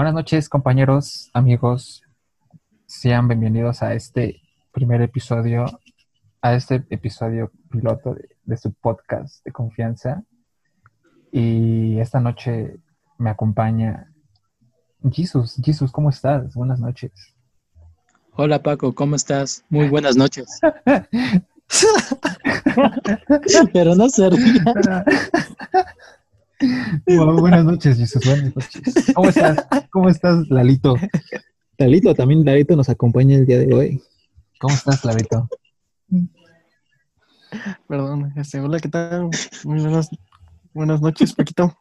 Buenas noches, compañeros, amigos. Sean bienvenidos a este primer episodio, a este episodio piloto de, su podcast de confianza. Y esta noche me acompaña Jesus. Jesus, ¿cómo estás? Buenas noches. Hola Paco, ¿cómo estás? Muy buenas noches. Pero no se buenas noches, Jesús. Buenas noches. ¿Cómo estás? ¿Cómo estás, Lalito? Lalito, también Lalito nos acompaña el día de hoy. ¿Cómo estás, Lalito? Perdón, este, hola, ¿qué tal? Muy buenas, buenas noches, Paquito.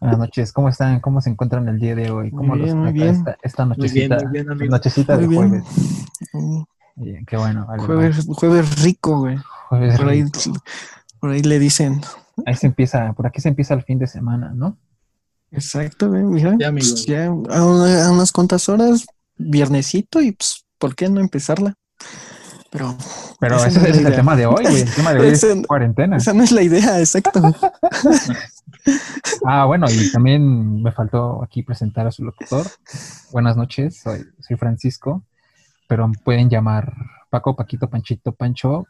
Buenas noches, ¿cómo están? ¿Cómo se encuentran el día de hoy? ¿Cómo muy bien, muy bien. Esta, nochecita, muy bien, nochecita de jueves? Bien, qué bueno. jueves, jueves rico, güey. Jueves por, Ahí, por ahí le dicen Ahí se empieza, por aquí se empieza el fin de semana, ¿no? Exacto, mira. Ya, pues, ya a, unas cuantas horas, viernesito, y pues, ¿por qué no empezarla? Pero. Pero ese, es, el tema de hoy, güey. El tema de hoy es cuarentena. Esa no es la idea, exacto. ah, bueno, y también me faltó aquí presentar a su locutor. Buenas noches, soy, soy Francisco, pero pueden llamar Paco, Paquito, Panchito, Pancho,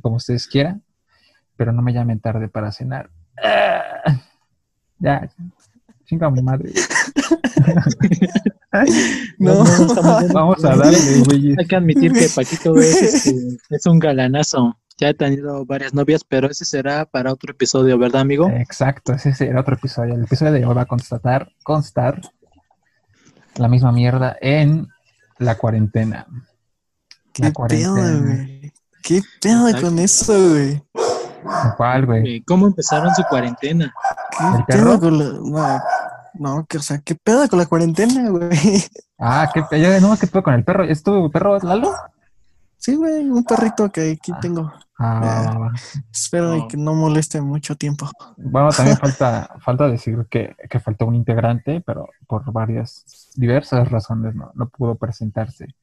como ustedes quieran pero no me llamen tarde para cenar. Ah, ya, chinga mi madre. no, vamos a darle, güey. Hay que admitir que Paquito este, es, un galanazo. Ya he tenido varias novias, pero ese será para otro episodio, ¿verdad, amigo? Exacto, ese será otro episodio. El episodio de hoy va a constatar, constar la misma mierda en la cuarentena. La cuarentena. güey? ¿Qué pedo con eso, güey? ¿Cuál, güey? Eh, ¿Cómo empezaron su cuarentena? ¿Qué pedo con la... No, que, o sea, ¿qué pedo con la cuarentena, güey? Ah, ¿qué pedo? No, ¿qué pedo con el perro? ¿Es tu perro, Lalo? Sí, güey, un perrito que aquí ah. tengo. Ah, espero que no moleste mucho tiempo. Bueno, también falta, falta decir que, que faltó un integrante, pero por varias diversas razones no, no pudo presentarse.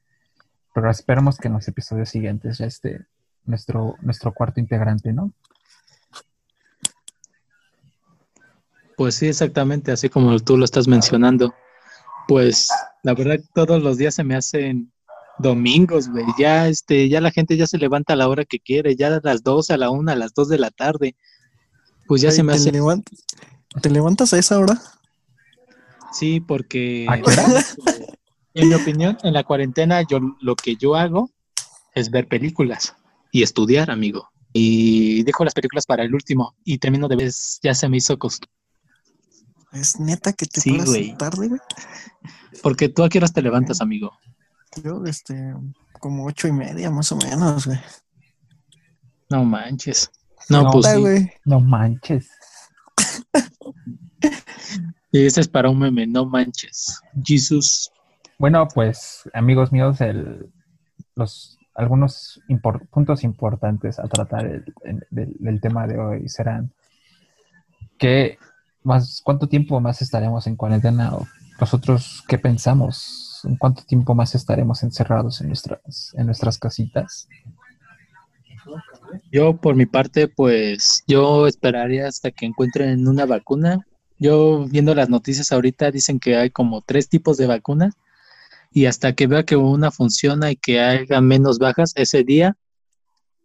Pero esperamos que en los episodios siguientes ya esté nuestro, nuestro cuarto integrante, ¿no? Pues sí, exactamente, así como tú lo estás mencionando. Pues la verdad todos los días se me hacen domingos, güey. Ya este, ya la gente ya se levanta a la hora que quiere, ya a las 12, a la 1, a las 2 de la tarde. Pues ya se me hace. ¿Te levantas a esa hora? Sí, porque en mi opinión, en la cuarentena yo lo que yo hago es ver películas y estudiar, amigo. Y dejo las películas para el último y termino de vez, ya se me hizo costumbre. Es neta que te sí, tarde, güey. Porque tú a qué horas te levantas, amigo. Yo, este, como ocho y media más o menos, güey. No manches. No, pues sí. No manches. y ese es para un meme, no manches. Jesús. Bueno, pues, amigos míos, el, los algunos puntos importantes a tratar del tema de hoy serán que más, ¿cuánto tiempo más estaremos en cuarentena? ¿O nosotros qué pensamos? ¿En cuánto tiempo más estaremos encerrados en nuestras, en nuestras casitas? Yo, por mi parte, pues yo esperaría hasta que encuentren una vacuna. Yo, viendo las noticias ahorita, dicen que hay como tres tipos de vacunas y hasta que vea que una funciona y que haya menos bajas, ese día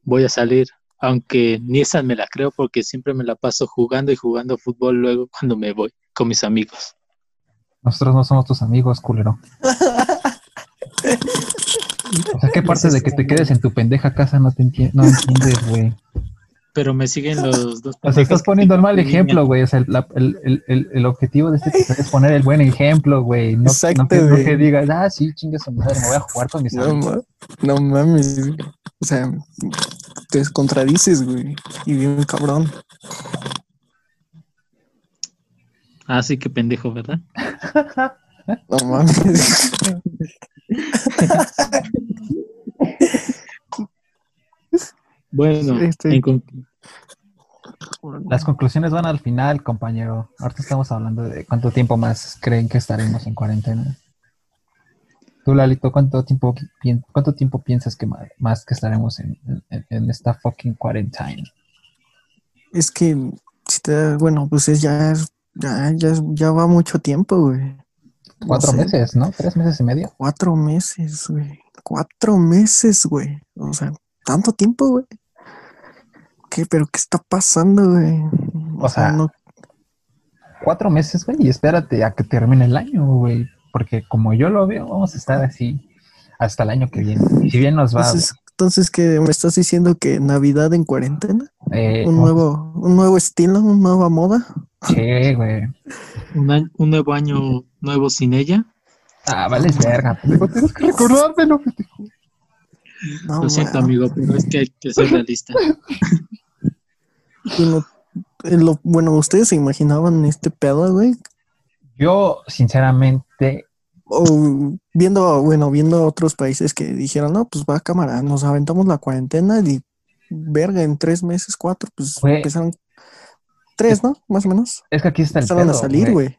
voy a salir, aunque ni esa me la creo porque siempre me la paso jugando y jugando fútbol luego cuando me voy con mis amigos. Nosotros no somos tus amigos, culero. o sea, ¿qué parte de que te quedes en tu pendeja casa no te no entiendes, güey? Pero me siguen los dos. O sea, estás poniendo el mal ejemplo, güey. O sea, el, el, el, el, objetivo de este episodio es poner el buen ejemplo, güey. No, Exacto, no, que, no que digas, ah, sí, chingue su madre, me voy a jugar con mis amigos. No mames, o sea, te contradices, güey. Y bien cabrón. Ah, sí, qué pendejo, ¿verdad? no mames. bueno, este, en, las conclusiones van al final, compañero. Ahorita estamos hablando de cuánto tiempo más creen que estaremos en cuarentena. Tú, Lalito, ¿cuánto tiempo, cuánto tiempo piensas que más, que estaremos en, esta fucking cuarentena? Es que, si te, bueno, pues es ya, ya, ya, ya va mucho tiempo, güey. cuatro meses, ¿no? Tres meses y medio. Cuatro meses, güey. Cuatro meses, güey. O sea, tanto tiempo, güey. ¿Qué? ¿Pero qué está pasando, güey? O, sea, cuatro meses, güey, y espérate a que termine el año, güey. Porque como yo lo veo, vamos a estar así hasta el año que viene. Si bien nos va. Entonces, entonces ¿qué me estás diciendo que Navidad en cuarentena? Eh, un nuevo, un nuevo estilo, una nueva moda. Sí, güey. Un, un nuevo año nuevo sin ella. Ah, vale, verga. Tienes que recordármelo, No, Lo siento, amigo, pero es que hay que ser realista. Bueno, bueno, ¿ustedes se imaginaban este pedo, güey? Yo, sinceramente. O viendo, bueno, viendo otros países que dijeron, no, pues va a cámara, nos aventamos la cuarentena y verga, en tres meses, cuatro, pues empezaron tres, ¿no? Más o menos. Es que aquí está el pedo. a salir, güey.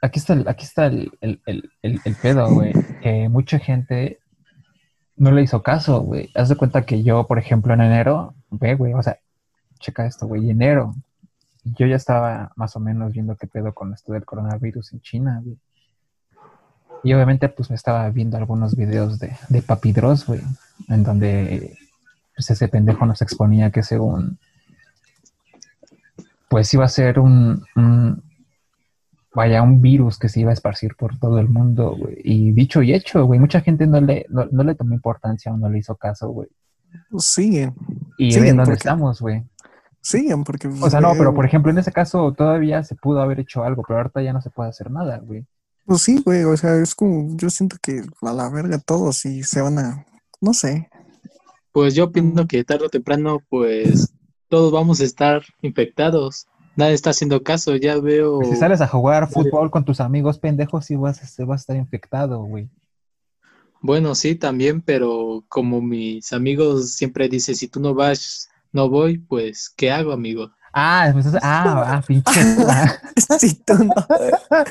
Aquí está, el, aquí está el, el, el, el pedo, güey. Que mucha gente no le hizo caso, güey. Haz de cuenta que yo, por ejemplo, en enero, ve, güey, o sea, checa esto, güey, enero. Yo ya estaba más o menos viendo qué pedo con esto del coronavirus en China, güey. Y obviamente, pues me estaba viendo algunos videos de, de Papidros, güey, en donde pues ese pendejo nos exponía que según pues iba a ser un, vaya, un virus que se iba a esparcir por todo el mundo, güey. Y dicho y hecho, güey, mucha gente no le, no, le tomó importancia o no le hizo caso, güey. Siguen. Y siguen dónde estamos, güey. Siguen, porque... O sea, no, pero por ejemplo, en ese caso todavía se pudo haber hecho algo, pero ahorita ya no se puede hacer nada, güey. Pues sí, güey, o sea, es como, yo siento que a la verga todos y se van a, no sé. Pues yo opino que tarde o temprano, pues todos vamos a estar infectados. Nadie está haciendo caso, ya veo. si sales a jugar fútbol con tus amigos pendejos, sí vas, vas a estar infectado, güey. Bueno, sí, también, pero como mis amigos siempre dicen, si tú no vas, no voy, pues, ¿qué hago, amigo? Ah, pues, ah, ah, pinche. si tú no.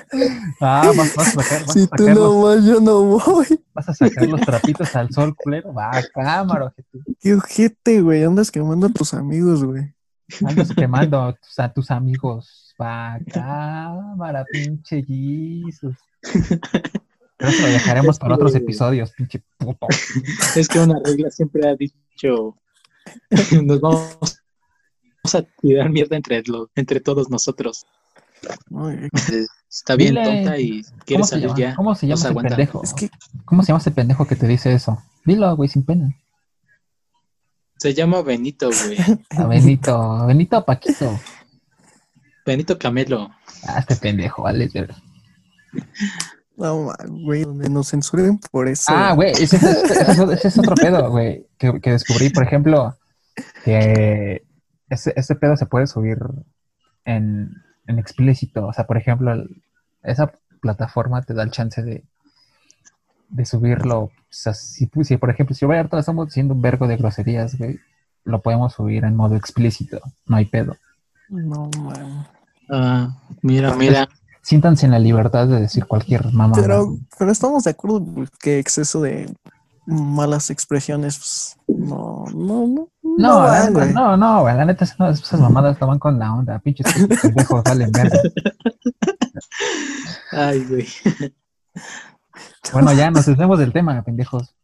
Ah, vas, vas a sacar. si tú no vas, yo no voy. Vas a sacar los trapitos al sol, culero. Va, cámara, Qué ojete, güey. Andas quemando a tus amigos, güey. Andas quemando a tus, a tus amigos. Va, cámara, pinche Jesus. eso lo dejaremos para otros episodios, pinche puto. Es que una regla siempre ha dicho. Nos vamos a tirar mierda entre, entre todos nosotros. Está bien tonta y quiere salir ya. ¿Cómo se llama ese pendejo? ¿Cómo se llama ese pendejo que te dice eso? Dilo, güey, sin pena. Se llama Benito, güey. A Benito, Benito Paquito. Benito Camelo. Ah, este pendejo, vale, No, güey, donde nos censuren por eso. Ah, güey, ese, es otro pedo, güey, que, que descubrí, por ejemplo, que ese, pedo se puede subir en, explícito. O sea, por ejemplo, esa plataforma te da el chance de, de subirlo. O sea, si, si por ejemplo, si ahorita estamos diciendo un vergo de groserías, güey, lo podemos subir en modo explícito. No hay pedo. No, man. Ah, mira, mira. Siéntanse en la libertad de decir cualquier mamá. Pero, pero estamos de acuerdo que exceso de malas expresiones, pues, no, no, no. No, no, la neta, no, no, güey, la neta, esas mamadas estaban con la onda, pinches pendejos, salen verga. Ay, güey. Bueno, ya nos desvemos del tema, pendejos.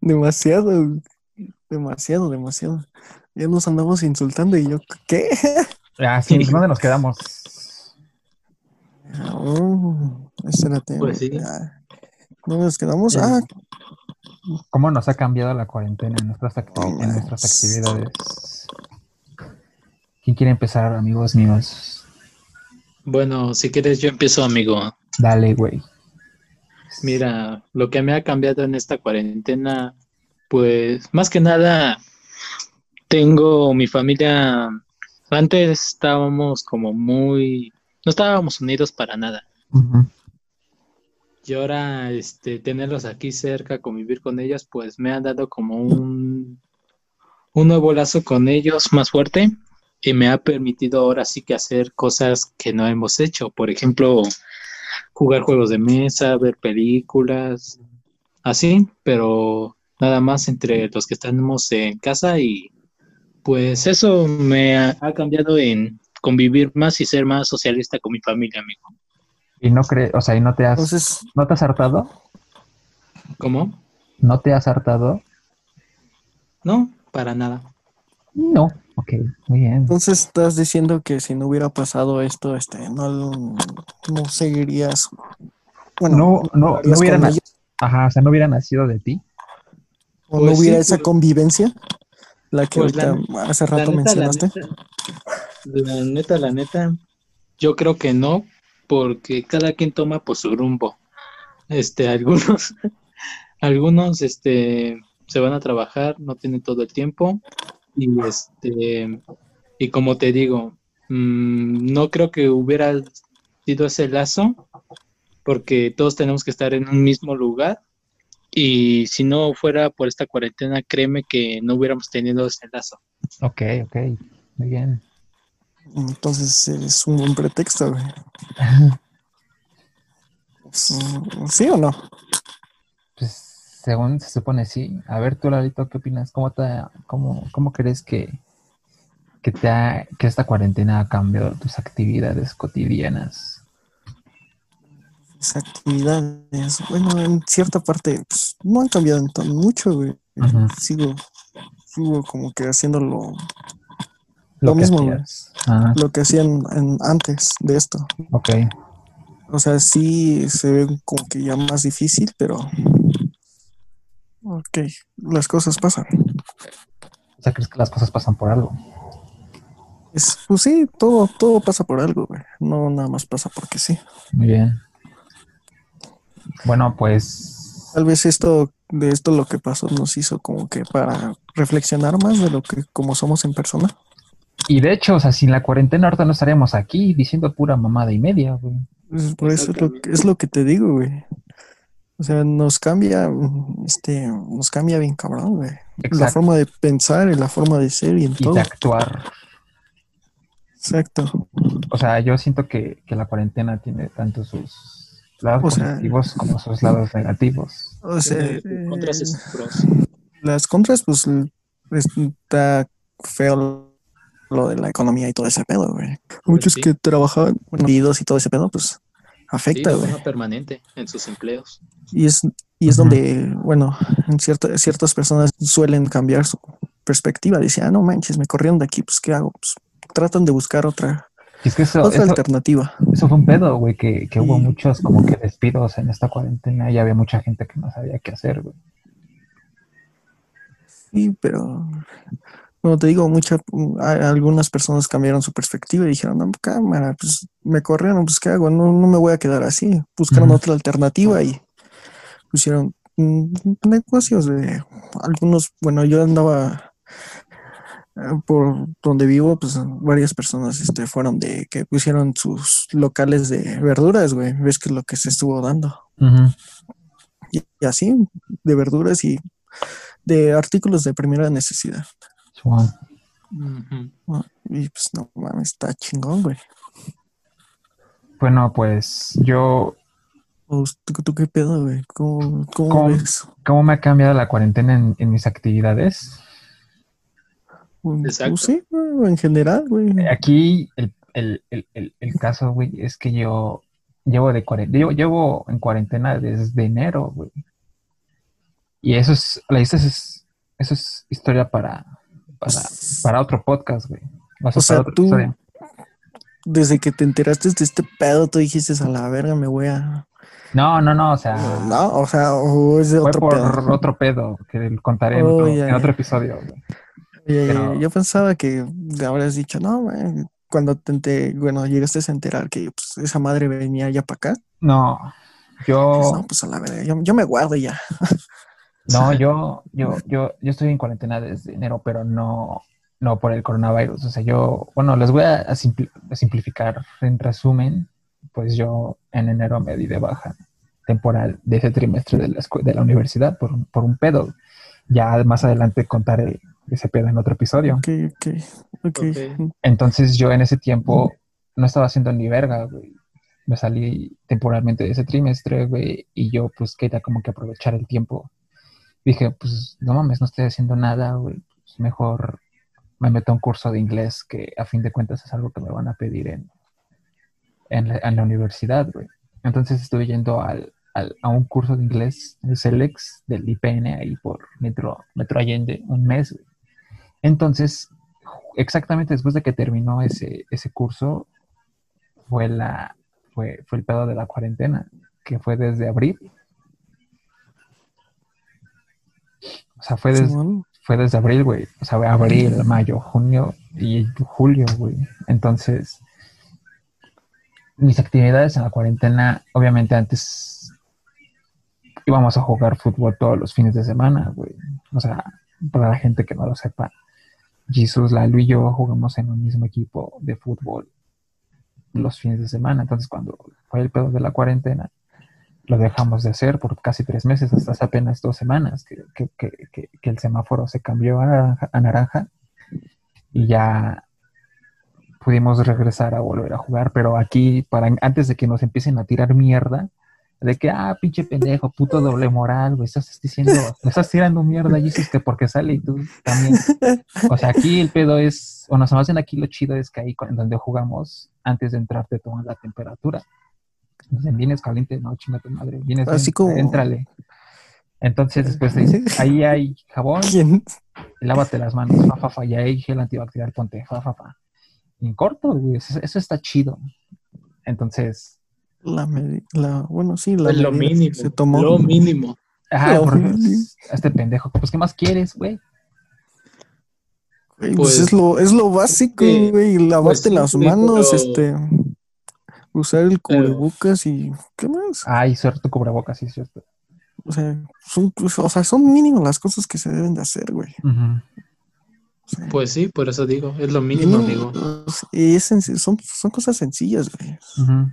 Demasiado, demasiado, demasiado. Ya nos andamos insultando y yo, ¿qué? Ah, sí, ¿dónde nos quedamos? Oh, espérate. Pues sí. ¿Dónde nos quedamos? Ah, ¿Cómo nos ha cambiado la cuarentena en nuestras, en nuestras actividades? ¿Quién quiere empezar, amigos míos? Bueno, si quieres yo empiezo, amigo. Dale, güey. Mira, lo que me ha cambiado en esta cuarentena, pues más que nada, tengo mi familia, antes estábamos como muy, no estábamos unidos para nada. Y ahora, este, tenerlos aquí cerca, convivir con ellos, pues me ha dado como un, un nuevo lazo con ellos más fuerte y me ha permitido ahora sí que hacer cosas que no hemos hecho. Por ejemplo, jugar juegos de mesa, ver películas, así, pero nada más entre los que estamos en casa y pues eso me ha, ha cambiado en convivir más y ser más socialista con mi familia, amigo. Y no crees, o sea, y no te has, Entonces, ¿no te has hartado? ¿Cómo? ¿No te has hartado? No, para nada. No. Ok, muy bien. entonces estás diciendo que si no hubiera pasado esto, este, no, no seguirías. Bueno, no, no, no hubiera con nac- ellos, Ajá, o sea, no hubiera nacido de ti. o Pues no hubiera sí, esa convivencia, la que Pues la ahorita hace La rato la mencionaste. neta, la neta, la neta, yo creo que no, porque cada quien toma pues su rumbo. Este, algunos, algunos, este, se van a trabajar, no tienen todo el tiempo, y este, y como te digo, mm, no creo que hubiera sido ese lazo, porque todos tenemos que estar en un mismo lugar, y si no fuera por esta cuarentena, créeme que no hubiéramos tenido ese lazo. Ok, ok, muy bien. Entonces es un buen pretexto, güey. Mm, ¿Sí o no? Pues según se supone sí. A ver, tú, Lalito, ¿qué opinas? ¿Cómo, te, cómo, cómo crees que, que, te ha- que esta cuarentena ha cambiado tus actividades cotidianas? Mis actividades, bueno, en cierta parte, pues, no han cambiado en tan mucho, güey. Sigo, sigo como que haciendo lo, Lo Lo que mismo, güey. Ah, lo que hacían en- antes de esto. ok. O sea, sí se ve como que ya más difícil, pero... Ok, las cosas pasan. O sea, ¿crees que las cosas pasan por algo? Es, pues sí, todo, todo pasa por algo, güey. No nada más pasa porque sí. Muy bien. Bueno, pues Tal vez esto, de esto lo que pasó nos hizo como que para reflexionar más de lo que como somos en persona. Y de hecho, o sea, sin la cuarentena ahorita no estaríamos aquí diciendo pura mamada y media, güey. Pues por eso es lo, que- es lo que te digo, güey. O sea, nos cambia, este, nos cambia bien cabrón, güey. La Exacto. forma de pensar y la forma de ser y en Y todo. de actuar. Exacto. O sea, yo siento que, que la cuarentena tiene tanto sus lados O sea- positivos como sus lados negativos. O sea, contras eh, las contras, pues está feo lo de la economía y todo ese pedo, güey. Muchos sí. que trabajaban, vidos y todo ese pedo, pues Sí, afecta, güey. forma permanente en sus empleos. Y es, y es donde, bueno, en cierta, ciertas personas suelen cambiar su perspectiva. Dicen, ah, no manches, me corrieron de aquí, pues ¿qué hago? Pues tratan de buscar otra, Y es que eso, otra eso, alternativa. eso fue un pedo, güey, que, que hubo Y- muchos como que despidos en esta cuarentena y había mucha gente que no sabía qué hacer, güey. Sí, pero como te digo, muchas algunas personas cambiaron su perspectiva y dijeron, no, cámara, pues me corrieron, pues ¿qué hago? No, no me voy a quedar así. Buscaron otra alternativa y pusieron mm, negocios de algunos, bueno, yo andaba por donde vivo, pues varias personas este, fueron de que pusieron sus locales de verduras, güey. Ves que es lo que se estuvo dando. Y, y así, de verduras y de artículos de primera necesidad. Wow. Ah, Y pues no mames, está chingón, güey. Bueno, pues yo, O, ¿Tú, tú qué pedo, güey? ¿Cómo, cómo ¿Cómo? ves? ¿cómo me ha cambiado la cuarentena en, en mis actividades? Exacto. pues sí, en general, güey. Aquí el, el, el, el, el caso, güey, es que yo llevo de cuarentena, yo llevo en cuarentena desde enero, güey. Y eso es, la eso es, eso es historia para, para, para otro podcast, güey. O sea, O tú- episodio. Desde que te enteraste de este pedo, tú dijiste a la verga, me voy a. No, no, no, o sea, No, o sea, o es de fue otro por pedo. otro pedo que contaré en, Oh, otro, ya, en otro ya. episodio, güey. Pero-. Yo pensaba que habrías dicho, no, cuando te bueno, llegaste a enterar que pues, esa madre venía ya para acá. No, yo, Pues, no, pues a la verga, yo, yo me guardo ya. no, yo, yo, yo, yo estoy en cuarentena desde enero, pero no, no por el coronavirus. O sea, yo, bueno, les voy a, a simpli- a simplificar en resumen, pues yo en enero me di de baja temporal de ese trimestre de la, de la universidad por, un- por un pedo. Ya más adelante contaré ese pedo en otro episodio. Ok, ok, ok. Ok. Entonces yo en ese tiempo no estaba haciendo ni verga, güey. Me salí temporalmente de ese trimestre, güey, y yo pues quería como que aprovechar el tiempo. Dije, pues no mames, no estoy haciendo nada, güey. Pues, mejor me meto a un curso de inglés que a fin de cuentas es algo que me van a pedir en, en, la, en la universidad, güey. Entonces estuve yendo al, al- a un curso de inglés, el CELEX, del IPN, ahí por Metro, Metro Allende, un mes. güey. Entonces, exactamente después de que terminó ese, ese curso, fue, la, fue, fue el pedo de la cuarentena, que fue desde abril. O sea, fue desde, fue desde abril, güey. O sea, abril, mayo, junio y julio, güey. Entonces, mis actividades en la cuarentena, obviamente antes íbamos a jugar fútbol todos los fines de semana, güey. O sea, para la gente que no lo sepa, Jesús, Lalo y yo jugamos en un mismo equipo de fútbol los fines de semana. Entonces, cuando fue el pedo de la cuarentena, lo dejamos de hacer por casi tres meses, hasta hace apenas dos semanas, que el semáforo se cambió a naranja, a naranja y ya pudimos regresar a volver a jugar. Pero aquí, para antes de que nos empiecen a tirar mierda, de que, ah, pinche pendejo, puto doble moral, güey, estás diciendo, me estás tirando mierda, y dices que porque sale y tú también. O sea, aquí el pedo es, o nos hacen aquí lo chido es que ahí en donde jugamos, antes de entrar te toman la temperatura. Entonces, vienes caliente, no, chinga tu madre, vienes Así como- éntrale. Entonces después te dicen, ahí hay jabón, ¿Quién? lávate las manos, fa, fa, fa, y hay gel antibacterial, ponte, fa, fa, fa. Y en corto, güey, eso, eso está chido. Entonces, La, la bueno, sí, la Pues lo mínimo. se tomó. Lo mínimo. ajá, No, güey. este pendejo, pues, ¿qué más quieres, güey? Pues, Pues- es lo, es lo básico, güey, lavarte sí, las manos, pero- este, usar el Pero- cubrebocas y ¿qué más? Ay, cierto cubrebocas, sí, es cierto. O sea, son, o sea, son mínimo las cosas que se deben de hacer, güey. Ujú. O sea, Pues sí, por eso digo, es lo mínimo, mínimo, digo. y es senc- son, son cosas sencillas, güey. Ujú.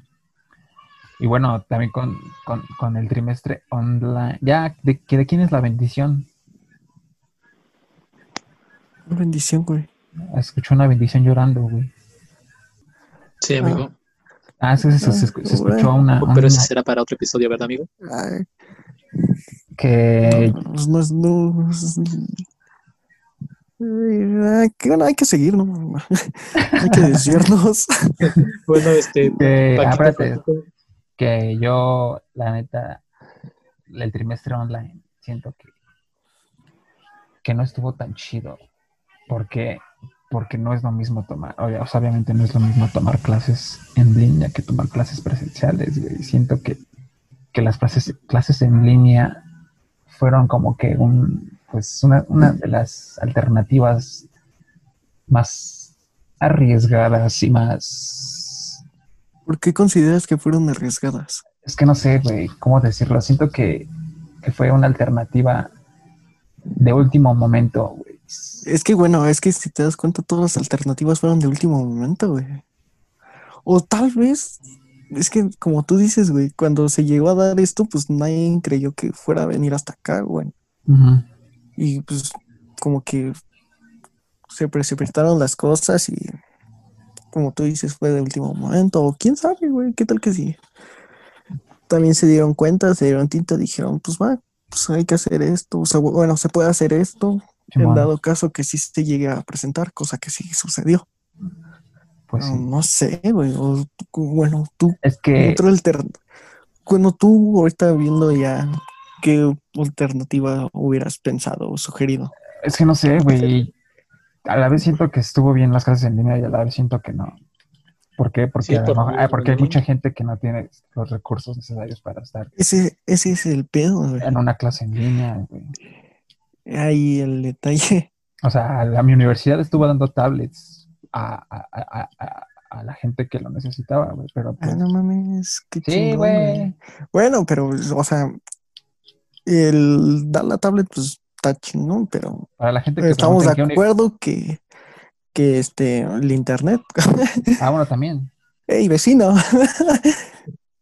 Y bueno, también con, con, con el trimestre online. Ya, ¿de, que ¿de quién es la bendición? Una bendición, güey. Escuché una bendición llorando, güey. Sí, amigo. Ah, sí, sí, sí, se, escu- se escuchó una, Pero una- ese será para otro episodio, ¿verdad, amigo? Ay, que no, no es, no es- Ay, que bueno, hay que seguir, ¿no? hay que desviarnos. Bueno, este. Que. Que yo, la neta, el trimestre online, siento que, que no estuvo tan chido. Porque, porque no es lo mismo tomar, o obviamente no es lo mismo tomar clases en línea que tomar clases presenciales, güey. Siento que, que las clases, clases en línea fueron como que un, pues una, una de las alternativas más arriesgadas y más ¿Por qué consideras que fueron arriesgadas? Es que no sé, güey, cómo decirlo. Siento que, que fue una alternativa de último momento, güey. Es que bueno, es que si te das cuenta, todas las alternativas fueron de último momento, güey. O tal vez, es que como tú dices, güey, cuando se llegó a dar esto, pues nadie creyó que fuera a venir hasta acá, güey. Y pues como que se precipitaron las cosas y como tú dices, fue de último momento. O quién sabe, güey, qué tal que sí. También se dieron cuenta, se dieron tinta, dijeron, pues va, pues hay que hacer esto. O sea, bueno, se puede hacer esto. En Simón, dado caso que sí se llegue a presentar, cosa que sí sucedió. Pues No, sí. no sé, güey. o bueno, tú, Es que, otra alter- Bueno, tú ahorita viendo ya qué alternativa hubieras pensado o sugerido. es que no sé, güey. A la vez siento que estuvo bien las clases en línea y a la vez siento que no. ¿Por qué? Porque, Sí, a por ah, porque hay ¿no? mucha gente que no tiene los recursos necesarios para estar Ese, ese es el pedo, güey. en una clase en línea, güey. Ahí el detalle. O sea, la, mi universidad estuvo dando tablets a, a- a- a- a- a la gente que lo necesitaba, güey. Pero Ah, pues, no mames, qué sí, chingón, güey. Bueno, pero, o sea, el dar la tablet, pues está chingón, pero Para la gente que estamos de acuerdo que, que este, el internet. Ah, bueno, también. Ey, vecino,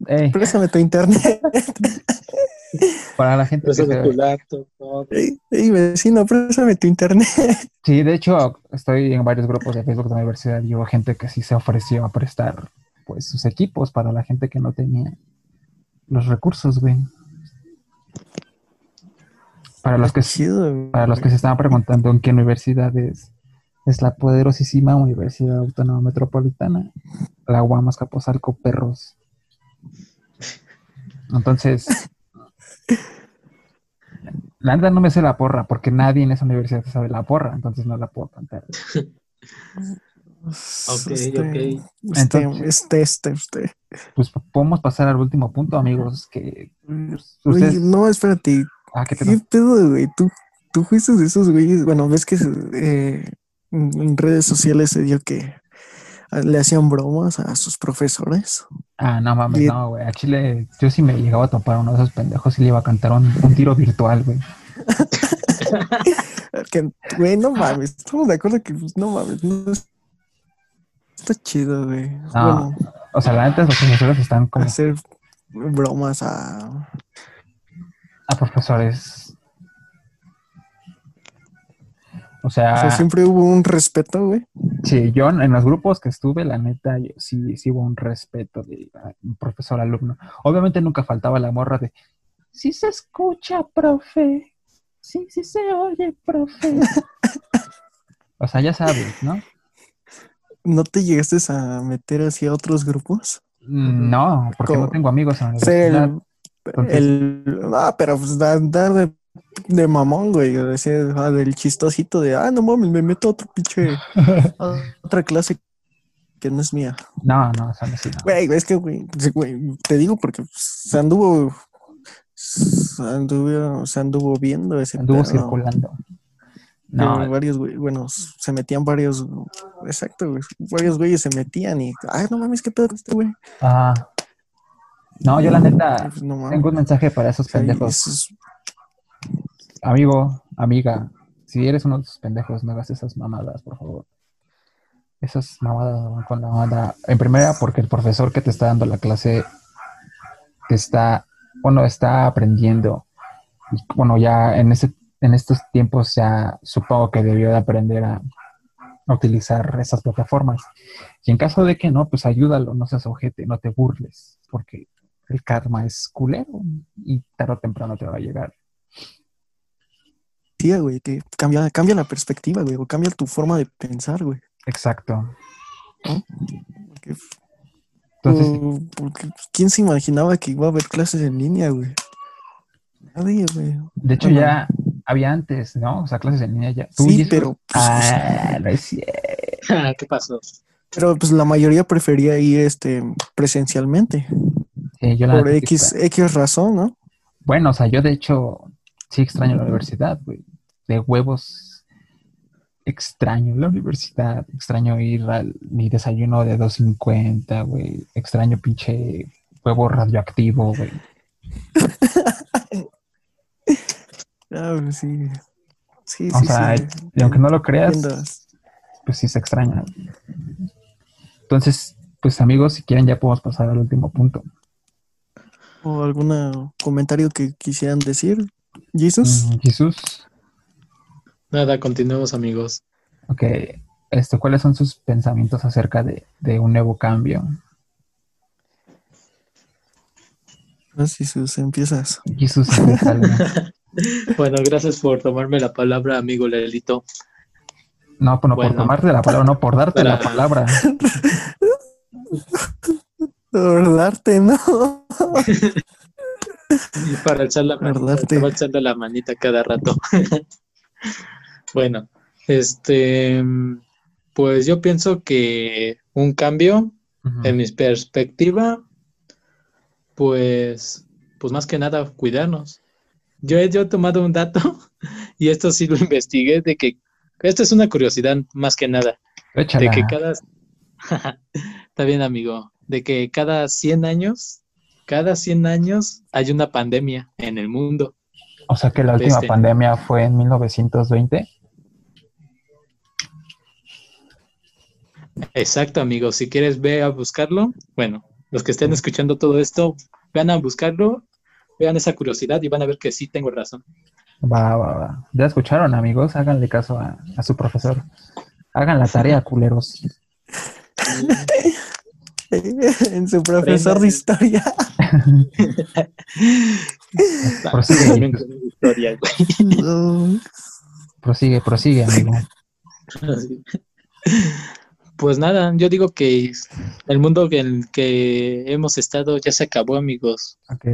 Ey, préstame tu internet. para la gente que tu laptop, ey, vecino, préstame tu internet. Sí, de hecho, estoy en varios grupos de Facebook de la universidad y hubo gente que sí se ofreció a prestar pues sus equipos para la gente que no tenía los recursos, güey. Para los que Chido, para los que se estaban preguntando en qué universidad es, es la poderosísima Universidad Autónoma Metropolitana, la UAM Azcapotzalco Perros. Entonces, la neta no me sé la porra, porque nadie en esa universidad sabe la porra, entonces no la puedo cantar. Ok, Este, ok. Este, Entonces- este, este, este. Pues podemos pasar al último punto, amigos, que pues, Oye, ustedes... no, espérate. Ah, ¿qué ¿Qué pedo? güey? ¿Tú, tú fuiste de esos güeyes. Bueno, ves que eh, en redes sociales se dio que le hacían bromas a sus profesores. Ah, no mames, Y- no, güey. A Chile, yo sí me llegaba a topar uno de esos pendejos y le iba a cantar un, un tiro virtual, güey. Que, güey, no mames. Estamos de acuerdo que, pues, no mames. No está chido, güey. No. Bueno, O sea, la neta, los profesores están como hacer bromas a. a profesores. O O sea, siempre hubo un respeto, güey. sí, yo en los grupos que estuve, la neta, yo- sí, sí hubo un respeto de ah, un profesor alumno. Obviamente nunca faltaba la morra de, sí se escucha, profe. Sí, sí se oye, profe. o sea, ya sabes, ¿no? ¿No te llegaste a meter así a otros grupos? Mm, No, porque no tengo amigos en la universidad. El, ah, pero pues da- dar de, de mamón, güey. sea, ah, del chistosito de, ah, no mames, me meto a otro pinche, a otra clase que no es mía. No, no, eso no, sí, no. Güey, es que, güey, te digo porque pues, se anduvo, se anduvo, se anduvo viendo ese Anduvo circulando. No, varios, güey, bueno, se metían varios, exacto, güey, varios güeyes se metían y, ay, no mames, qué pedo con este güey. ah, no, yo la neta Pues, no tengo un mensaje para esos pendejos. es- Amigo, amiga, si eres uno de esos pendejos, no hagas esas mamadas, por favor. Esas mamadas no van con la onda. En primera, porque el profesor que te está dando la clase te está, bueno, está aprendiendo. Y, bueno, ya en ese, en estos tiempos ya supongo que debió de aprender a, a utilizar esas plataformas. Y en caso de que no, pues ayúdalo, no seas ojete, no te burles, porque el karma es culero y tarde o temprano te va a llegar. Sí, güey, que cambia, cambia la perspectiva, güey, o cambia tu forma de pensar, güey. Exacto. Porque, Entonces, o- porque, pues, ¿quién se imaginaba que iba a haber clases en línea, güey? Nadie, güey. de hecho, bueno. ya había antes, ¿no? O sea, clases en línea ya. ¿Tú, Sí, pero, pues, Ah, no es cierto. ¿Qué pasó? pero pues la mayoría prefería ir este presencialmente. Sí, yo la Por X. X razón, ¿no? Bueno, o sea, yo de hecho sí extraño la universidad, güey. De huevos extraño la universidad. Extraño ir al mi desayuno de 2.50, güey. Extraño pinche huevo radioactivo, güey. Ah, pues, sí. Sí, O sí, sea, sí. y aunque no lo creas, pues sí se extraña. Entonces, pues amigos, si quieren ya podemos pasar al último punto. ¿O algún comentario que quisieran decir? ¿Jesus? Mm, Jesús, Nada, continuemos, amigos. ok. Esto, ¿Cuáles son sus pensamientos acerca de, de un nuevo cambio? No, Jesús, empiezas. Jesús, Bueno, gracias por tomarme la palabra, amigo Lelito. no, pues no Bueno. por tomarte la palabra, no por darte la palabra. Por darte, ¿no? Para echar la manita, Verdarte. estaba echando la manita cada rato. bueno, este, pues yo pienso que un cambio en mi perspectiva, pues, pues más que nada cuidarnos. Yo he, yo he tomado un dato y esto sí lo investigué de que esto es una curiosidad más que nada, Échala. de que cada está bien amigo, de que cada 100 años, cada 100 años hay una pandemia en el mundo. O sea que la última Este. pandemia fue en 1920. Exacto, amigo. Si quieres, ve a buscarlo. Bueno, los que estén escuchando todo esto, vean a buscarlo, vean esa curiosidad y van a ver que sí tengo razón. Va, va, va. Ya escucharon, amigos. Háganle caso a, a su profesor. Hagan la tarea, culeros. en su profesor de historia. Prosigue, historia, güey. Prosigue, prosigue, amigo. Pues nada, yo digo que el mundo en el que hemos estado ya se acabó, amigos. Ok.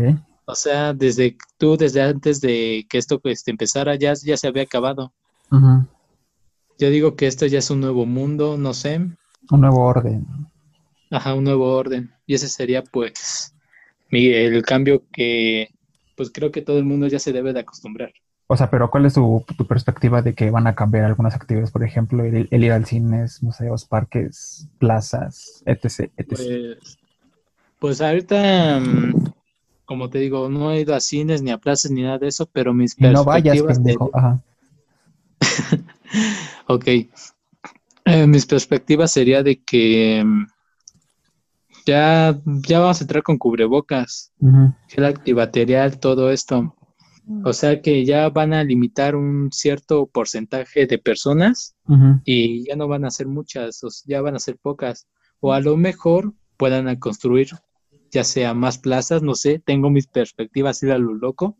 O sea, desde tú, desde antes de que esto pues, empezara, ya, ya se había acabado. Yo digo que esto ya es un nuevo mundo, no sé. Un nuevo orden. Ajá, un nuevo orden. Y ese sería pues el cambio que pues creo que todo el mundo ya se debe de acostumbrar. O sea, pero ¿cuál es tu, perspectiva de que van a cambiar algunas actividades? Por ejemplo, el, ir al cines, museos, parques, plazas, etc. Pues, pues, ahorita, mm, como te digo, no he ido a cines ni a plazas ni nada de eso, pero mis perspectivas... No vayas, pendejo. Ajá. ok. Eh, mis perspectivas sería de que mm, ya, ya vamos a entrar con cubrebocas, gel antibacterial, todo esto. O sea que ya van a limitar un cierto porcentaje de personas y ya no van a ser muchas, ya van a ser pocas. O a lo mejor puedan construir ya sea más plazas, no sé, tengo mis perspectivas ir a lo loco.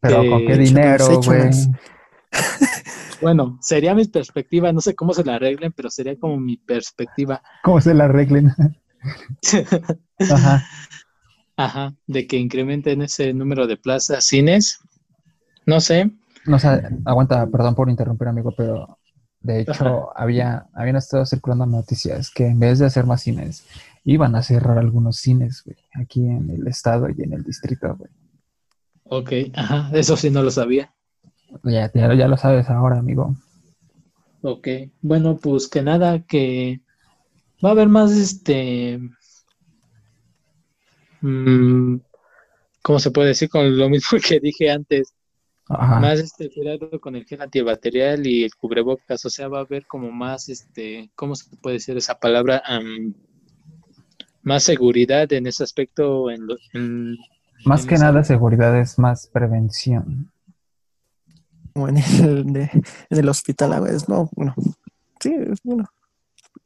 Pero con qué eh, dinero, güey. bueno, sería mi perspectiva, no sé cómo se la arreglen, pero sería como mi perspectiva. ¿Cómo se la arreglen? Ajá. Ajá, de que incrementen ese número de plazas, cines, no sé. No sé, aguanta, perdón por interrumpir, amigo, pero de hecho había, habían estado circulando noticias que en vez de hacer más cines, iban a cerrar algunos cines, güey, aquí en el estado y en el distrito, güey. Ok, ajá, eso sí no lo sabía. Ya, ya, ya lo sabes ahora, amigo. Ok, bueno, pues que nada, que va a haber más, este, Mm, ¿cómo se puede decir? Con lo mismo que dije antes. Más este cuidado con el gel antibacterial y el cubrebocas, o sea, va a haber como más, este, ¿cómo se puede decir esa palabra? más seguridad en ese aspecto. En, más que nada, seguridad es más prevención. Bueno, en el, en el hospital a veces, no, bueno, sí, es bueno.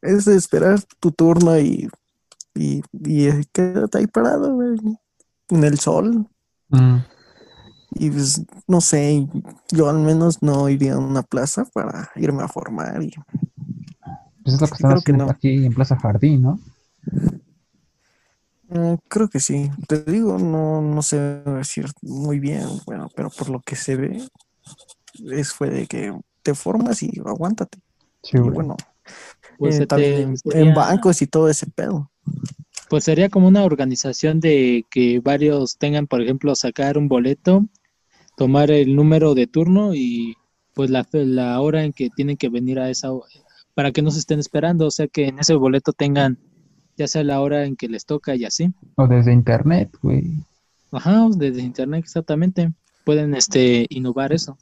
Es esperar tu turno y y, y quédate ahí parado, en el sol. Mm. Y pues, no sé, yo al menos no iría a una plaza para irme a formar. Y... Pues es lo que están haciendo aquí en Plaza Jardín, ¿no? Mm, creo que sí. Te digo, no, no sé decir muy bien, bueno, pero por lo que se ve, es fue de que te formas y aguántate. y bueno, pues eh, en bancos y todo ese pedo. Pues sería como una organización de que varios tengan, por ejemplo, sacar un boleto, tomar el número de turno y pues la, la hora en que tienen que venir a esa para que no se estén esperando, o sea que en ese boleto tengan ya sea la hora en que les toca y así. O desde internet, güey. Ajá, desde internet exactamente. Pueden este innovar eso.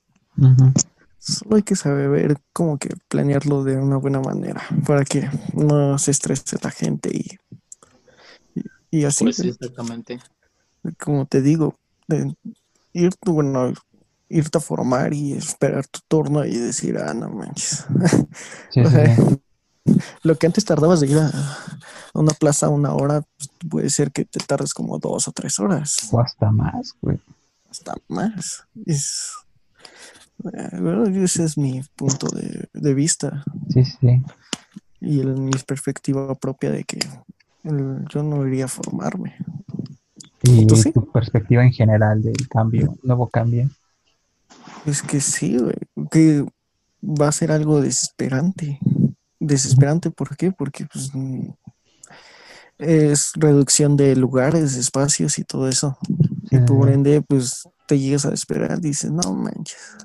Solo hay que saber ver cómo que planearlo de una buena manera para que no se estrese la gente y, y, así. Pues exactamente. Como te digo, ir, bueno, irte a formar y esperar tu turno y decir, ah, no manches. Lo que antes tardabas de ir a, una plaza una hora, pues, puede ser que te tardes como dos o tres horas. O hasta más, güey. Hasta más. Es, bueno, ese es mi punto de, vista. Sí, sí. Y mi perspectiva propia de que yo no iría a formarme. ¿Y tu perspectiva en general del cambio, nuevo cambio? Es que sí, güey, que va a ser algo desesperante. Desesperante, ¿por qué? Porque pues, es reducción de lugares, espacios y todo eso. Y por ende, pues te llegas a esperar, dices, no manches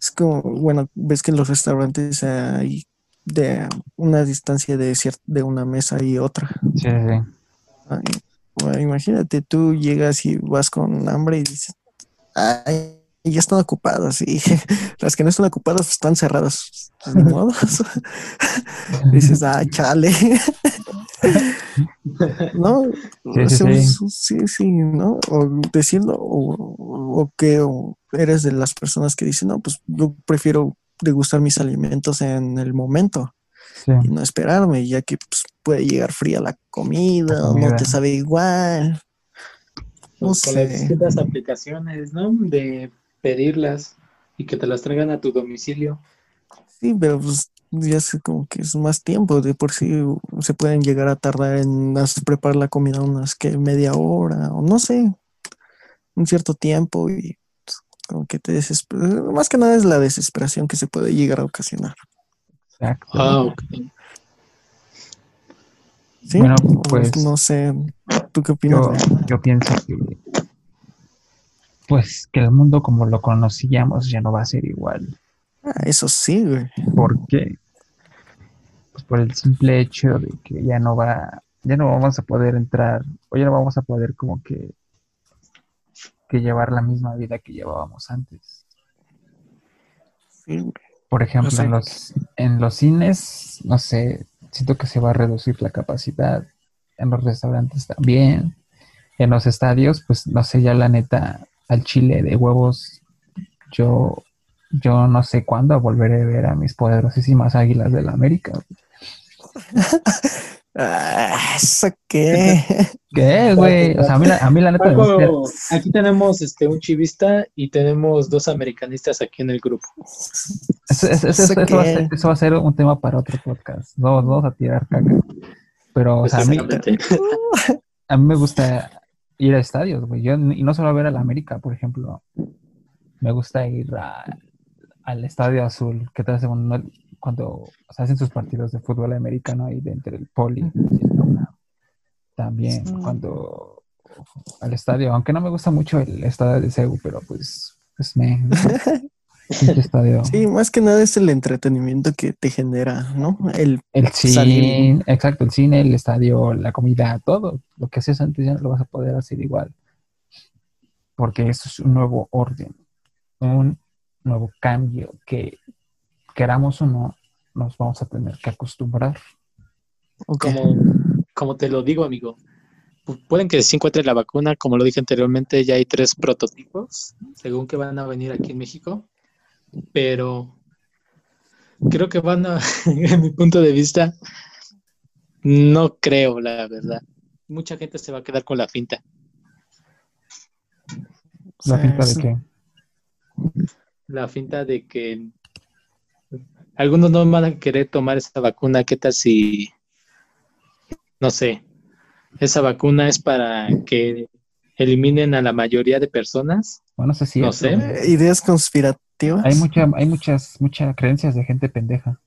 es como, bueno, ves que en los restaurantes hay de una distancia de, de una mesa y otra. Sí, sí. imagínate, tú llegas y vas con hambre y dices, ay, ya están ocupadas y las que no están ocupadas pues, están cerradas. Pues, ni modo. dices, ay, chale. ¿No? Sí, sí, ¿no? O decirlo, o, que eres de las personas que dicen, no, pues yo prefiero degustar mis alimentos en el momento y no esperarme, ya que pues, puede llegar fría la comida, o no te sabe igual. No pues, Con sé. las aplicaciones, ¿no? De pedirlas y que te las traigan a tu domicilio. Sí, pero pues ya sé como que es más tiempo, de por sí se pueden llegar a tardar en preparar la comida unas que media hora, o no sé, un cierto tiempo y pues, como que te desesperas. Más que nada es la desesperación que se puede llegar a ocasionar. Exacto. Ah. ¿Sí? Bueno, pues, no sé, ¿tú qué opinas? Yo, yo pienso que, pues, que el mundo como lo conocíamos ya no va a ser igual. Ah, eso sí, güey. ¿Por qué? Pues por el simple hecho de que ya no va, ya no vamos a poder entrar, o ya no vamos a poder como que, que llevar la misma vida que llevábamos antes. Sí, güey. Por ejemplo, en los, en los cines, no sé, siento que se va a reducir la capacidad. En los restaurantes también. En los estadios, pues no sé, ya la neta, al chile de huevos, yo, yo no sé cuándo volveré a ver a mis poderosísimas águilas del América. Ah, ¿eso qué? ¿Qué, güey? O sea, a mí la, a mí la neta me gusta. Aquí tenemos este un chivista y tenemos dos americanistas aquí en el grupo. Eso, eso- eso- ¿Eso eso va a ser, eso va a ser un tema para otro podcast. Vamos, vamos a tirar caca. Pero, o sea, a mí, Exactamente. a mí me gusta ir a estadios, güey. Yo, y no solo a ver a la América, por ejemplo. Me gusta ir a- al Estadio Azul, que te hace un- cuando se hacen sus partidos de fútbol americano ahí dentro del poli. y el Luna. También Sí. cuando al estadio, aunque no me gusta mucho el estadio de Cebu, pero pues, pues me... estadio. Sí, más que nada es el entretenimiento que te genera, ¿no? El El Salir. cine, exacto, el cine, el estadio, la comida, todo. Lo que hacías antes ya no lo vas a poder hacer igual. Porque eso es un nuevo orden, un nuevo cambio que queramos o no, nos vamos a tener que acostumbrar. Como, como te lo digo, amigo. pu- Pueden que se encuentre la vacuna, como lo dije anteriormente, ya hay tres prototipos, según que van a venir aquí en México, pero creo que van a, en mi punto de vista, no creo, la verdad. Mucha gente se va a quedar con la finta. La Sí, pinta de sí. La finta de que algunos no van a querer tomar esa vacuna. ¿Qué tal si, no sé, esa vacuna es para que eliminen a la mayoría de personas? bueno, no sé si No sé. Eh, Ideas conspirativas. hay mucha, hay muchas, muchas creencias de gente pendeja.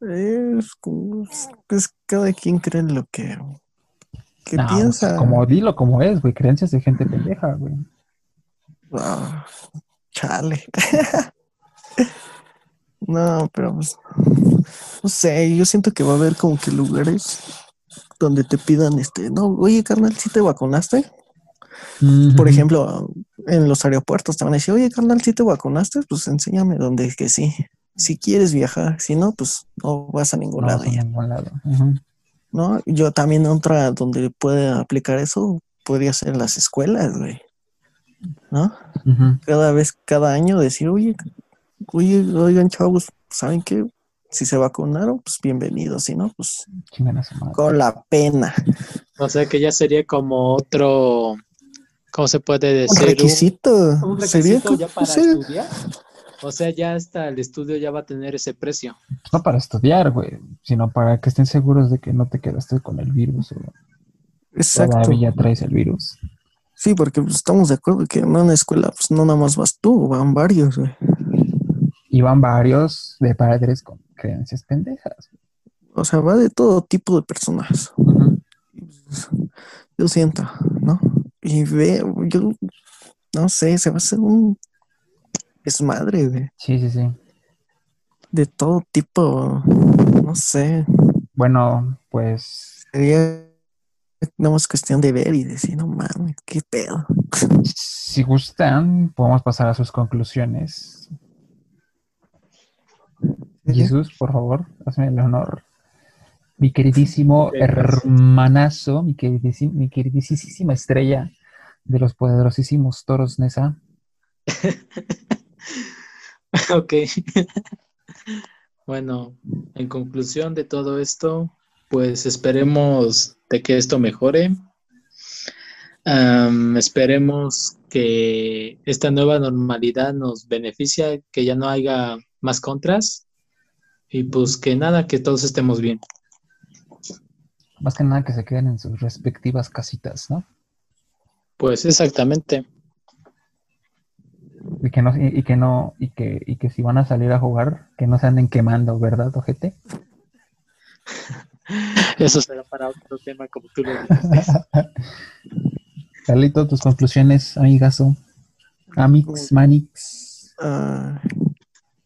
Es como- es- pues cada quien cree en lo que, que No, piensa. pues, como dilo como es, güey, creencias de gente pendeja, güey. Ah, chale. no, pero pues, no sé, yo siento que va a haber como que lugares donde te pidan este, no, oye carnal, ¿sí te vacunaste? Por ejemplo, en los aeropuertos te van a decir, oye carnal, ¿sí te vacunaste? Pues enséñame donde que sí. Si quieres viajar, si no, pues no vas a ningún No, lado en ningún lado. ¿no? Yo también otra donde puede aplicar eso podría ser las escuelas, güey. ¿No? Cada vez, cada año decir, oye, oye, oigan, chavos, ¿saben qué? Si se vacunaron, pues bienvenidos, si no, pues con la pena. O sea que ya sería como otro, ¿cómo se puede decir? Un- requisito. Un, requisito ya para sí, estudiar. O sea, ya hasta el estudio ya va a tener ese precio. No para estudiar, güey, sino para que estén seguros de que no te quedaste con el virus o exacto. todavía traes el virus. Sí, porque pues, estamos de acuerdo que en una escuela, pues no nada más vas tú, van varios, güey. Y van varios de padres con creencias pendejas. O sea, va de todo tipo de personas. Yo siento, ¿no? Y ve, yo no sé, se va a hacer un desmadre de, Sí, sí, sí. de todo tipo, no sé, Bueno, pues sería nada más cuestión de ver y decir, no mames, qué pedo. si gustan, podemos pasar a sus conclusiones. Jesús, por favor, hazme el honor. Mi queridísimo Venga. hermanazo, mi queridísima estrella de los poderosísimos toros Nesa. Ok. bueno, en conclusión de todo esto, pues esperemos de que esto mejore. Esperemos que esta nueva normalidad nos beneficie, que ya no haya más contras y pues que nada, que todos estemos bien. Más que nada que se queden en sus respectivas casitas, ¿no? Pues exactamente. Y que no, y, que no, y que, y que si van a salir a jugar, que no se anden quemando, ¿verdad, ojete? Eso será para otro tema, como tú lo dices. Carlito, tus conclusiones, amigazo. Amix, Manix. Ah,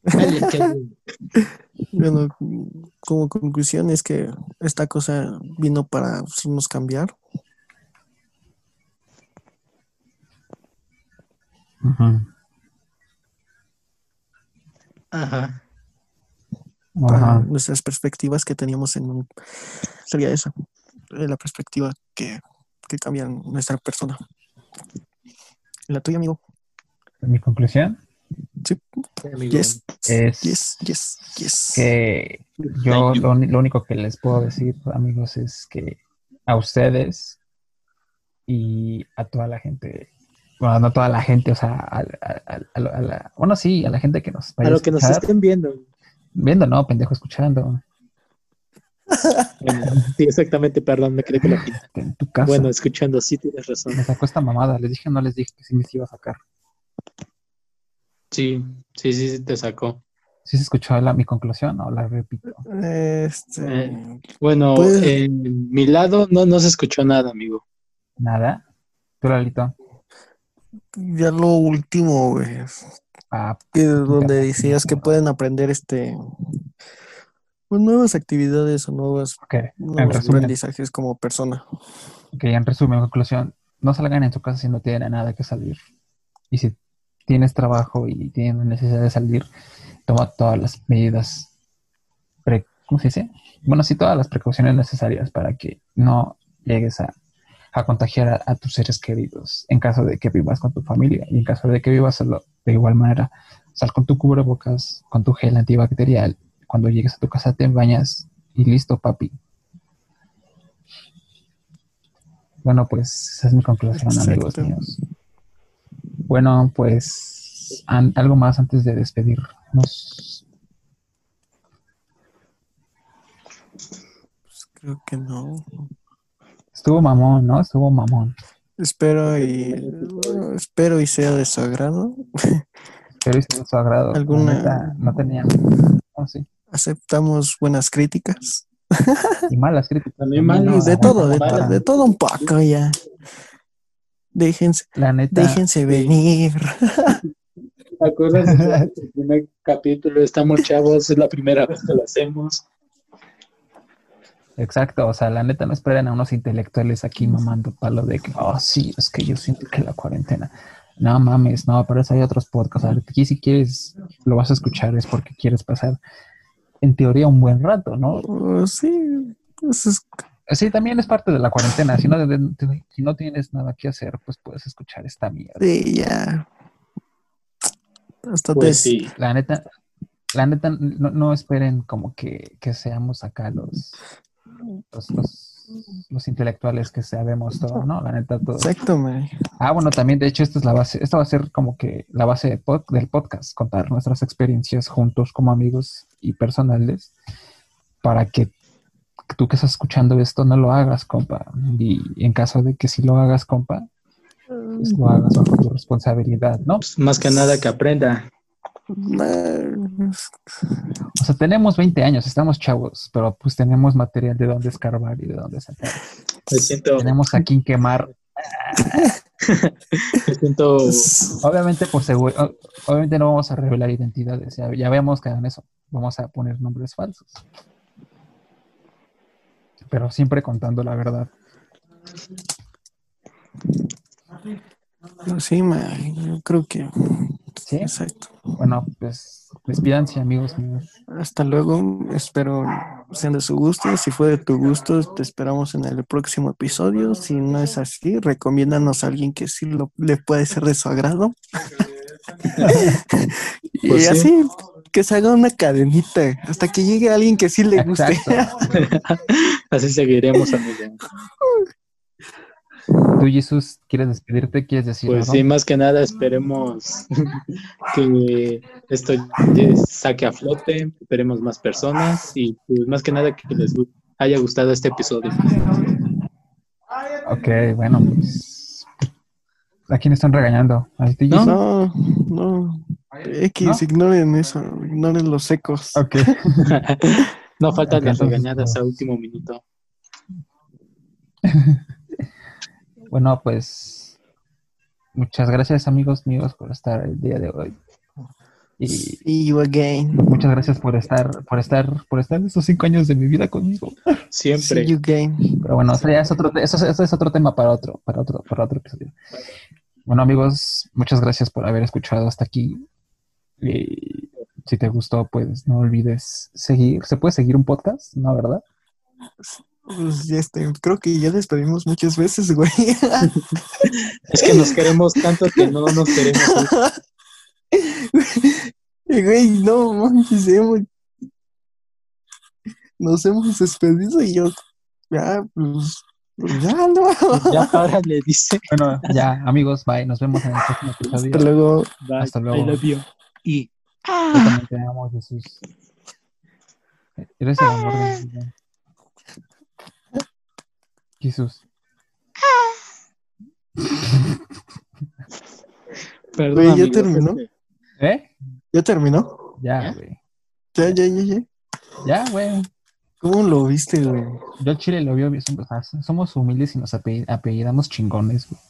bueno, como conclusión es que esta cosa vino para hacernos cambiar. Ajá. Ajá. para Ajá. nuestras perspectivas que teníamos en un... Sería esa, eh, la perspectiva que, que cambia nuestra persona. La tuya, amigo. Mi conclusión. Yes, es yes, yes, yes. que yo lo, único que les puedo decir, amigos, es que a ustedes y a toda la gente, bueno, no toda la gente, o sea, a, a- a- a la- a la- bueno, sí, a la gente que nos A vaya a lo que nos estén viendo. viendo, no, pendejo, escuchando, Bueno, sí, exactamente, perdón, me quedé con la pinta. en tu casa. Bueno, escuchando, sí tienes razón. me sacó esta mamada, les dije, no les dije que sí me iba a sacar. Sí, sí, sí, sí te sacó. ¿Sí se escuchó la, mi conclusión o la repito? Este, Eh, Bueno, Pues- en mi lado no, no se escuchó nada, amigo. Nada. ¿Tú, Lalito? ya lo último, güey, Ah, que donde decías que pueden aprender este pues, nuevas actividades o. En nuevos resumen, aprendizajes como persona. Ok, en resumen, conclusión, no salgan en su casa si no tienen nada que salir. Y si tienes trabajo y tienes necesidad de salir, toma todas las medidas, pre- ¿cómo se dice? Bueno, sí, todas las precauciones necesarias para que no llegues a, a contagiar a, a tus seres queridos en caso de que vivas con tu familia y en caso de que vivas solo, de igual manera, sal con tu cubrebocas, con tu gel antibacterial. Cuando llegues a tu casa te bañas y listo, papi. Bueno, pues esa es mi conclusión, amigos míos. Bueno, pues an- algo más antes de despedirnos. Creo que no. Estuvo mamón, ¿no? Estuvo mamón. Espero y espero y sea de su agrado. Pero es de su agrado. ¿Alguna- no tenían. Oh, sí. Aceptamos buenas críticas. Y malas críticas. También malas, de todo, de, todo, de todo un poco ya. Déjense, La neta. déjense venir. ¿Te acuerdas del primer capítulo? Estamos chavos, es la primera vez que lo hacemos. Exacto, o sea, la neta no esperen a unos intelectuales aquí mamando palo de que, oh, sí, es que yo siento que la cuarentena. No mames, no, pero eso hay otros podcasts. A ver, aquí si quieres, lo vas a escuchar, es porque quieres pasar, en teoría, un buen rato, ¿no? Oh, sí, pues es- Sí, también es parte de la cuarentena. Si no, de- de- si no tienes nada que hacer, pues puedes escuchar esta mierda. sí, ya. Hasta Pues sí. La neta, la neta, no, no esperen como que, que seamos acá los, los, los, los intelectuales que sabemos todo, ¿no? La neta, todo. Exacto, man. Ah, bueno, también de hecho esta es la base, esta va a ser como que la base de pod- del podcast, contar nuestras experiencias juntos como amigos y personales para que tú que estás escuchando esto no lo hagas, compa. Y en caso de que sí lo hagas, compa, pues lo hagas bajo tu responsabilidad, ¿no? Pues, más que nada que aprenda. O sea, tenemos 20 años, estamos chavos, pero pues tenemos material de dónde escarbar y de dónde sacar. Me siento, Tenemos a quien quemar. me siento Obviamente, por seguro, obviamente no vamos a revelar identidades. Ya, ya vemos que hagan eso. Vamos a poner nombres falsos. Pero siempre contando la verdad. Sí, man, yo creo que. ¿Sí? Exacto. Bueno, pues despídanse, amigos míos. Hasta luego. Espero sean de su gusto. Si fue de tu gusto, te esperamos en el próximo episodio. Si no es así, recomiéndanos a alguien que sí lo, le puede ser de su agrado. y Pues sí. así, que se haga una cadenita hasta que llegue alguien que sí le guste. Así seguiremos, amigo. Tú, Jesús, ¿quieres despedirte? ¿Quieres decir Pues algo? sí, más que nada esperemos que esto saque a flote, esperemos más personas y pues más que nada que les haya gustado este episodio. Ok, bueno, pues ¿A quién están regañando? ¿A ti, No. Jesús? No, no. X, ignoren eso, ignoren los secos. Ok. no faltan Ok, las entonces, regañadas a no. último minuto. Bueno, pues muchas gracias amigos míos por estar el día de hoy. Y See you again. muchas gracias por estar, por estar, por estar estos cinco años de mi vida conmigo. Siempre. See you again. Pero bueno, eso ya es otro, eso, es- eso es otro tema para otro, para otro, para otro episodio. Bueno amigos, muchas gracias por haber escuchado hasta aquí. Y si te gustó, pues no olvides seguir. ¿Se puede seguir un podcast? ¿No, verdad? Pues ya este, creo que ya despedimos muchas veces, güey. Es que nos queremos tanto que no nos queremos. Güey, no manches, hemos- nos hemos despedido y yo, ya, pues, pues ya, no. Ya ahora le dice. Bueno, ya amigos, bye. Nos vemos en el próximo episodio. Hasta luego. Bye, Hasta luego. I love you. Y Yo también te amo, Jesús. Eres el amor de mi vida. Jesús. perdón. Güey, ¿ya amigos, terminó? es ¿Eh? ¿Ya terminó? Ya, güey. Ya, ya, ya, ya. Ya, güey. ¿Cómo lo viste, güey? Yo Chile lo vio, o sea, somos humildes y nos ape- apellidamos chingones, güey.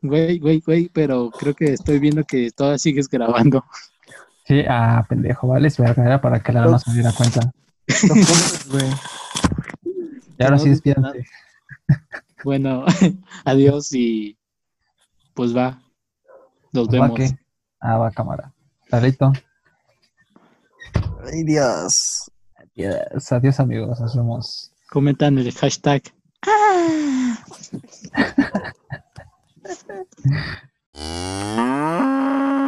Güey, güey, güey, pero creo que estoy viendo que todavía sigues grabando. Sí, ah, pendejo, vale, es verga, era para que la no se diera cuenta. No güey. Y ahora No sí, despídate. Bueno, adiós y pues va. Nos Pues va vemos. que- Ah, va, cámara. Salito. Ay, Dios. Adiós, adiós, amigos, nos vemos. Comentan el hashtag.